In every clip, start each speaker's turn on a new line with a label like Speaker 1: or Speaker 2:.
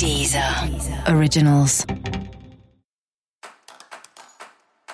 Speaker 1: Deezer Originals.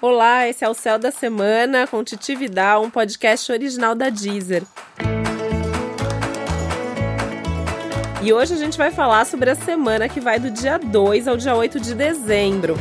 Speaker 2: Olá, esse é o Céu da Semana com Titi Vidal, um podcast original da Deezer. E hoje a gente vai falar sobre a semana que vai do dia 2 ao dia 8 de dezembro.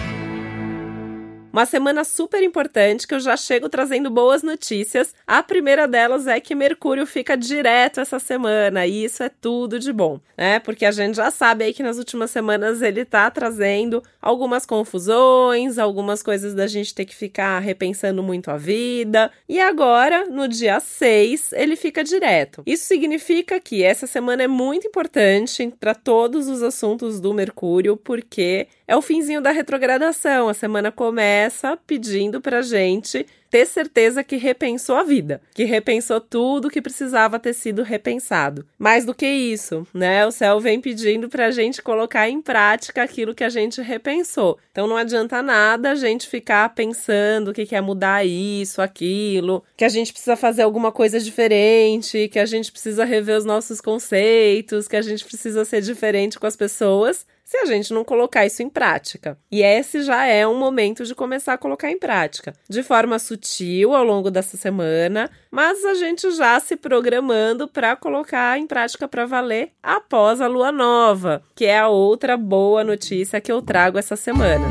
Speaker 2: Uma semana super importante que eu já chego trazendo boas notícias. A primeira delas é que Mercúrio fica direto essa semana e isso é tudo de bom, né? Porque a gente já sabe aí que nas últimas semanas ele tá trazendo algumas confusões, algumas coisas da gente ter que ficar repensando muito a vida. E agora, no dia 6, ele fica direto. Isso significa que essa semana é muito importante para todos os assuntos do Mercúrio, porque é o finzinho da retrogradação. A semana começa pedindo pra gente ter certeza que repensou a vida, que repensou tudo que precisava ter sido repensado. Mais do que isso, né? O céu vem pedindo pra gente colocar em prática aquilo que a gente repensou. Então não adianta nada a gente ficar pensando que quer mudar isso, aquilo, que a gente precisa fazer alguma coisa diferente, que a gente precisa rever os nossos conceitos, que a gente precisa ser diferente com as pessoas se a gente não colocar isso em prática. E esse já é um momento de começar a colocar em prática, de forma sutil ao longo dessa semana, mas a gente já se programando para colocar em prática para valer após a lua nova, que é a outra boa notícia que eu trago essa semana.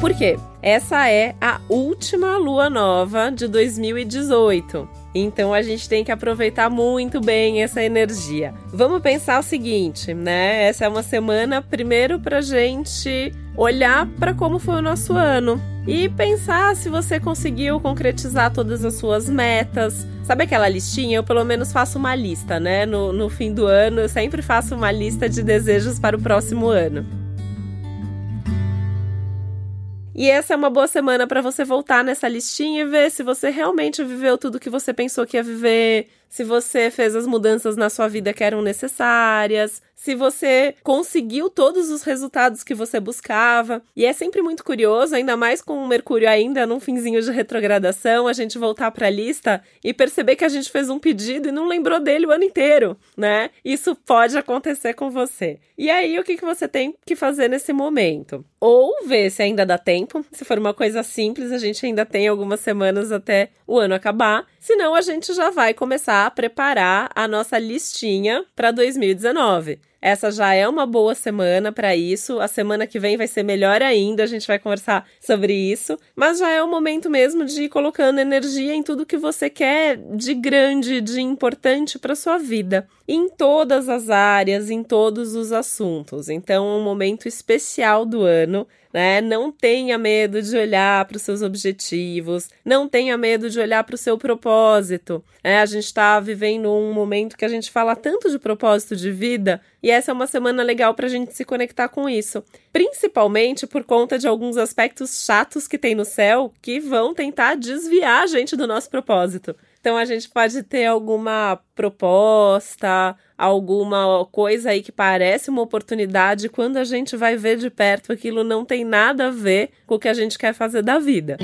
Speaker 2: Por quê? Essa é a última lua nova de 2018. Então a gente tem que aproveitar muito bem essa energia. Vamos pensar o seguinte, né? Essa é uma semana primeiro pra gente olhar para como foi o nosso ano e pensar se você conseguiu concretizar todas as suas metas. Sabe aquela listinha? Eu pelo menos faço uma lista, né? No, no fim do ano eu sempre faço uma lista de desejos para o próximo ano. E essa é uma boa semana para você voltar nessa listinha e ver se você realmente viveu tudo que você pensou que ia viver, se você fez as mudanças na sua vida que eram necessárias, se você conseguiu todos os resultados que você buscava. E é sempre muito curioso, ainda mais com o Mercúrio ainda num finzinho de retrogradação, a gente voltar para a lista e perceber que a gente fez um pedido e não lembrou dele o ano inteiro, né? Isso pode acontecer com você. E aí, o que, que você tem que fazer nesse momento? Ou ver se ainda dá tempo. Se for uma coisa simples, a gente ainda tem algumas semanas até o ano acabar. Senão, a gente já vai começar a preparar a nossa listinha para 2019. Essa já é uma boa semana para isso. A semana que vem vai ser melhor ainda, a gente vai conversar sobre isso. Mas já é o momento mesmo de ir colocando energia em tudo que você quer de grande, de importante para sua vida, em todas as áreas, em todos os assuntos. Então, é um momento especial do ano né? Não tenha medo de olhar para os seus objetivos, não tenha medo de olhar para o seu propósito. Né? A gente está vivendo um momento que a gente fala tanto de propósito de vida e essa é uma semana legal para a gente se conectar com isso, principalmente por conta de alguns aspectos chatos que tem no céu que vão tentar desviar a gente do nosso propósito. Então a gente pode ter alguma proposta, alguma coisa aí que parece uma oportunidade, quando a gente vai ver de perto, aquilo não tem nada a ver com o que a gente quer fazer da vida.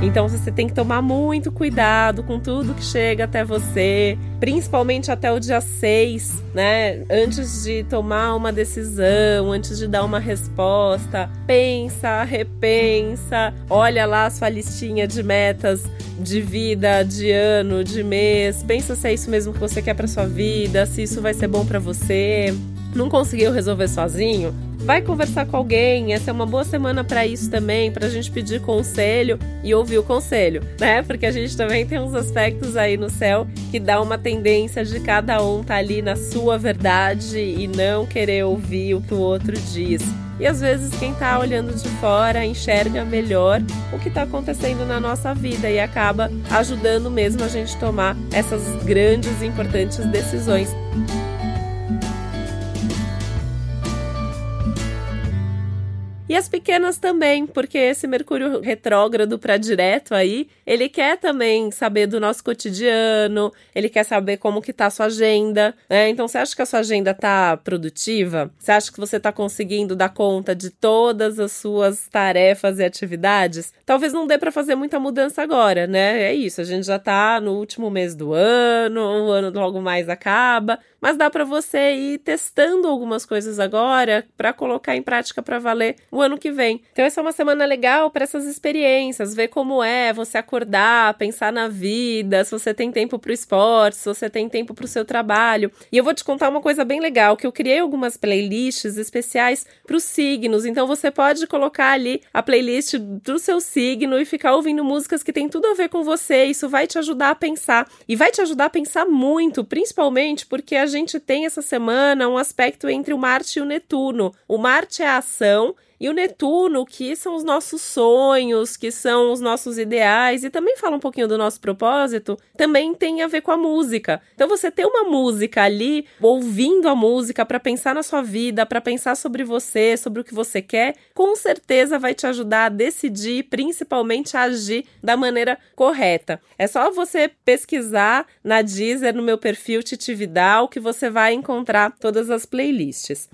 Speaker 2: Então você tem que tomar muito cuidado com tudo que chega até você, principalmente até o dia 6, né? Antes de tomar uma decisão, antes de dar uma resposta, pensa, repensa, olha lá a sua listinha de metas de vida, de ano, de mês, pensa se é isso mesmo que você quer para sua vida, se isso vai ser bom para você. Não conseguiu resolver sozinho? Vai conversar com alguém, essa é uma boa semana para isso também, para a gente pedir conselho e ouvir o conselho, né? Porque a gente também tem uns aspectos aí no céu que dá uma tendência de cada um tá ali na sua verdade e não querer ouvir o que o outro diz. E às vezes quem tá olhando de fora enxerga melhor o que tá acontecendo na nossa vida e acaba ajudando mesmo a gente tomar essas grandes e importantes decisões. E as pequenas também, porque esse Mercúrio retrógrado para direto aí, ele quer também saber do nosso cotidiano, ele quer saber como que tá a sua agenda, né? Então você acha que a sua agenda tá produtiva? Você acha que você tá conseguindo dar conta de todas as suas tarefas e atividades? Talvez não dê para fazer muita mudança agora, né? É isso, a gente já tá no último mês do ano, o ano logo mais acaba, mas dá para você ir testando algumas coisas agora para colocar em prática para valer o ano que vem. Então essa é uma semana legal para essas experiências, ver como é você acordar, pensar na vida, se você tem tempo para o esporte, se você tem tempo para o seu trabalho. E eu vou te contar uma coisa bem legal, que eu criei algumas playlists especiais para os signos. Então você pode colocar ali a playlist do seu signo e ficar ouvindo músicas que tem tudo a ver com você. Isso vai te ajudar a pensar e vai te ajudar a pensar muito, principalmente porque a gente tem essa semana um aspecto entre o Marte e o Netuno. O Marte é a ação e o Netuno, que são os nossos sonhos, que são os nossos ideais, e também fala um pouquinho do nosso propósito, também tem a ver com a música. Então, você ter uma música ali, ouvindo a música para pensar na sua vida, para pensar sobre você, sobre o que você quer, com certeza vai te ajudar a decidir, principalmente a agir da maneira correta. É só você pesquisar na Deezer, no meu perfil Titividal, que você vai encontrar todas as playlists.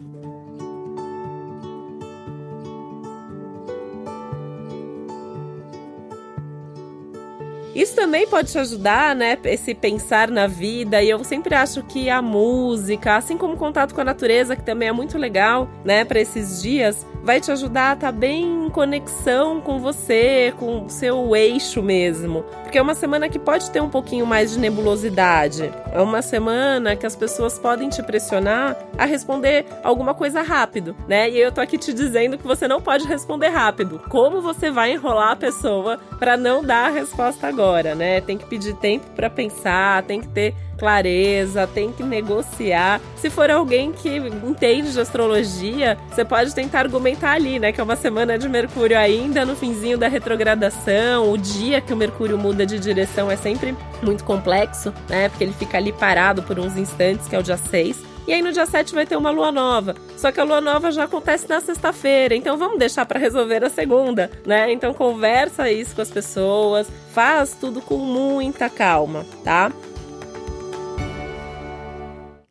Speaker 2: Isso também pode te ajudar, né? Esse pensar na vida. E eu sempre acho que a música, assim como o contato com a natureza, que também é muito legal, né, para esses dias, vai te ajudar a estar tá bem em conexão com você, com o seu eixo mesmo. Porque é uma semana que pode ter um pouquinho mais de nebulosidade. É uma semana que as pessoas podem te pressionar a responder alguma coisa rápido, né? E eu tô aqui te dizendo que você não pode responder rápido. Como você vai enrolar a pessoa para não dar a resposta agora, né? Tem que pedir tempo para pensar, tem que ter clareza, tem que negociar. Se for alguém que entende de astrologia, você pode tentar argumentar ali, né? Que é uma semana de Mercúrio ainda no finzinho da retrogradação, o dia que o Mercúrio muda de direção é sempre muito complexo, né? Porque ele fica ali parado por uns instantes, que é o dia 6. E aí no dia 7 vai ter uma lua nova. Só que a lua nova já acontece na sexta-feira, então vamos deixar para resolver a segunda, né? Então conversa isso com as pessoas, faz tudo com muita calma, tá?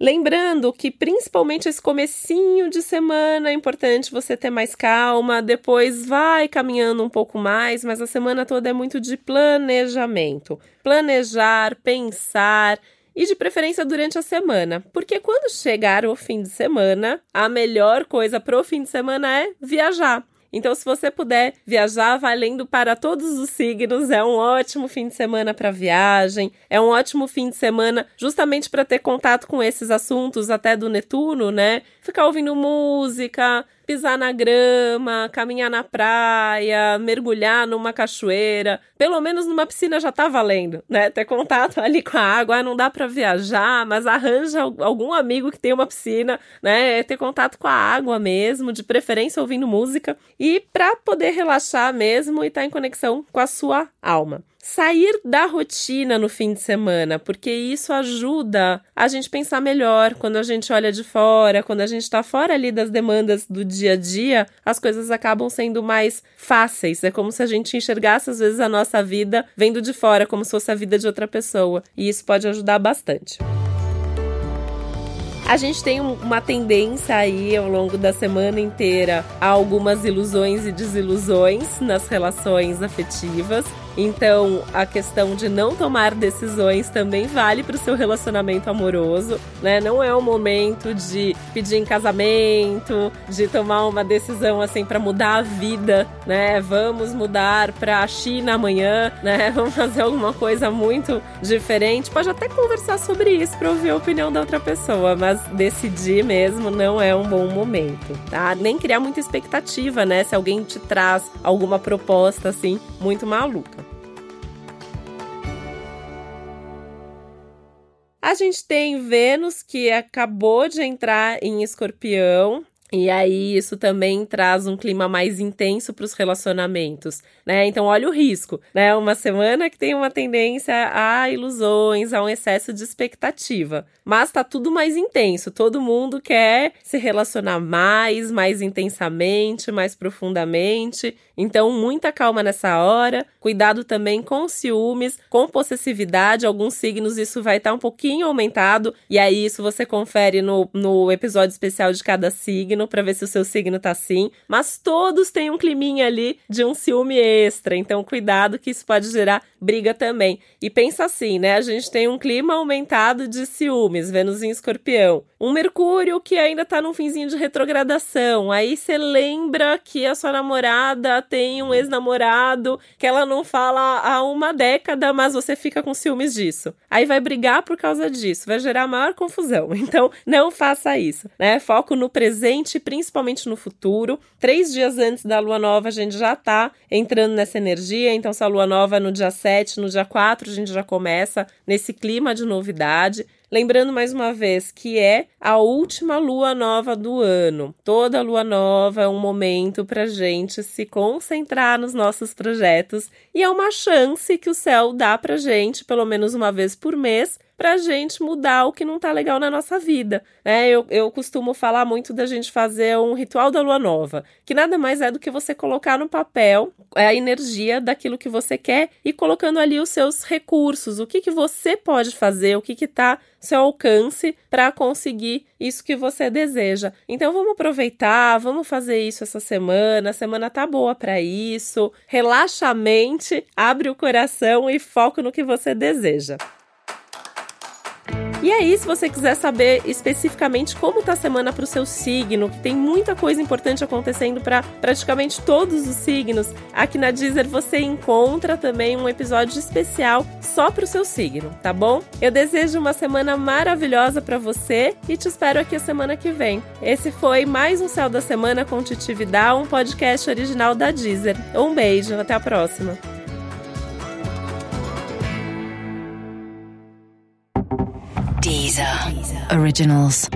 Speaker 2: Lembrando que principalmente esse comecinho de semana é importante você ter mais calma, depois vai caminhando um pouco mais, mas a semana toda é muito de planejamento. Planejar, pensar e de preferência durante a semana, porque quando chegar o fim de semana, a melhor coisa pro fim de semana é viajar. Então, se você puder viajar valendo para todos os signos, é um ótimo fim de semana para viagem, é um ótimo fim de semana justamente para ter contato com esses assuntos até do Netuno, né? Ficar ouvindo música, pisar na grama, caminhar na praia, mergulhar numa cachoeira, pelo menos numa piscina já tá valendo, né? Ter contato ali com a água, ah, não dá para viajar, mas arranja algum amigo que tem uma piscina, né? Ter contato com a água mesmo, de preferência ouvindo música e para poder relaxar mesmo e estar tá em conexão com a sua alma sair da rotina no fim de semana, porque isso ajuda a gente pensar melhor quando a gente olha de fora, quando a gente está fora ali das demandas do dia a dia, as coisas acabam sendo mais fáceis. É como se a gente enxergasse às vezes a nossa vida vendo de fora, como se fosse a vida de outra pessoa, e isso pode ajudar bastante. A gente tem uma tendência aí ao longo da semana inteira a algumas ilusões e desilusões nas relações afetivas. Então, a questão de não tomar decisões também vale para o seu relacionamento amoroso, né? Não é o momento de pedir em casamento, de tomar uma decisão assim para mudar a vida, né? Vamos mudar para a China amanhã, né? Vamos fazer alguma coisa muito diferente. Pode até conversar sobre isso para ouvir a opinião da outra pessoa, mas decidir mesmo não é um bom momento, tá? Nem criar muita expectativa, né? Se alguém te traz alguma proposta assim muito maluca. A gente tem Vênus que acabou de entrar em Escorpião E aí isso também traz um clima mais intenso para os relacionamentos, né? Então olha o risco, né? Uma semana que tem uma tendência a ilusões, a um excesso de expectativa, mas tá tudo mais intenso. Todo mundo quer se relacionar mais, mais intensamente, mais profundamente. Então muita calma nessa hora. Cuidado também com ciúmes, com possessividade. Alguns signos isso vai estar tá um pouquinho aumentado e aí isso você confere no, no episódio especial de cada signo signo para ver se o seu signo tá assim, mas todos têm um climinha ali de um ciúme extra, então cuidado que isso pode gerar briga também. E pensa assim, né? A gente tem um clima aumentado de ciúmes, Vênus em Escorpião. Um Mercúrio que ainda tá num finzinho de retrogradação. Aí você lembra que a sua namorada tem um ex-namorado que ela não fala há uma década, mas você fica com ciúmes disso. Aí vai brigar por causa disso, vai gerar maior confusão. Então, não faça isso, né? Foco no presente, principalmente no futuro. Três dias antes da lua nova, a gente já tá entrando nessa energia. Então, se a lua nova é no dia 7, no dia 4, a gente já começa nesse clima de novidade. Lembrando mais uma vez que é a última lua nova do ano. Toda lua nova é um momento para gente se concentrar nos nossos projetos e é uma chance que o céu dá para gente, pelo menos uma vez por mês, para gente mudar o que não tá legal na nossa vida. Né? Eu, eu costumo falar muito da gente fazer um ritual da lua nova, que nada mais é do que você colocar no papel a energia daquilo que você quer e colocando ali os seus recursos, o que, que você pode fazer, o que que tá seu alcance para conseguir isso que você deseja. Então vamos aproveitar, vamos fazer isso essa semana. A semana tá boa para isso. Relaxa a mente, abre o coração e foco no que você deseja. E aí, se você quiser saber especificamente como tá a semana para o seu signo, que tem muita coisa importante acontecendo para praticamente todos os signos, aqui na Deezer você encontra também um episódio especial só para o seu signo, tá bom? Eu desejo uma semana maravilhosa para você e te espero aqui a semana que vem. Esse foi mais um Céu da Semana com Titi um podcast original da Deezer. Um beijo, até a próxima.
Speaker 1: Deezer. Originals.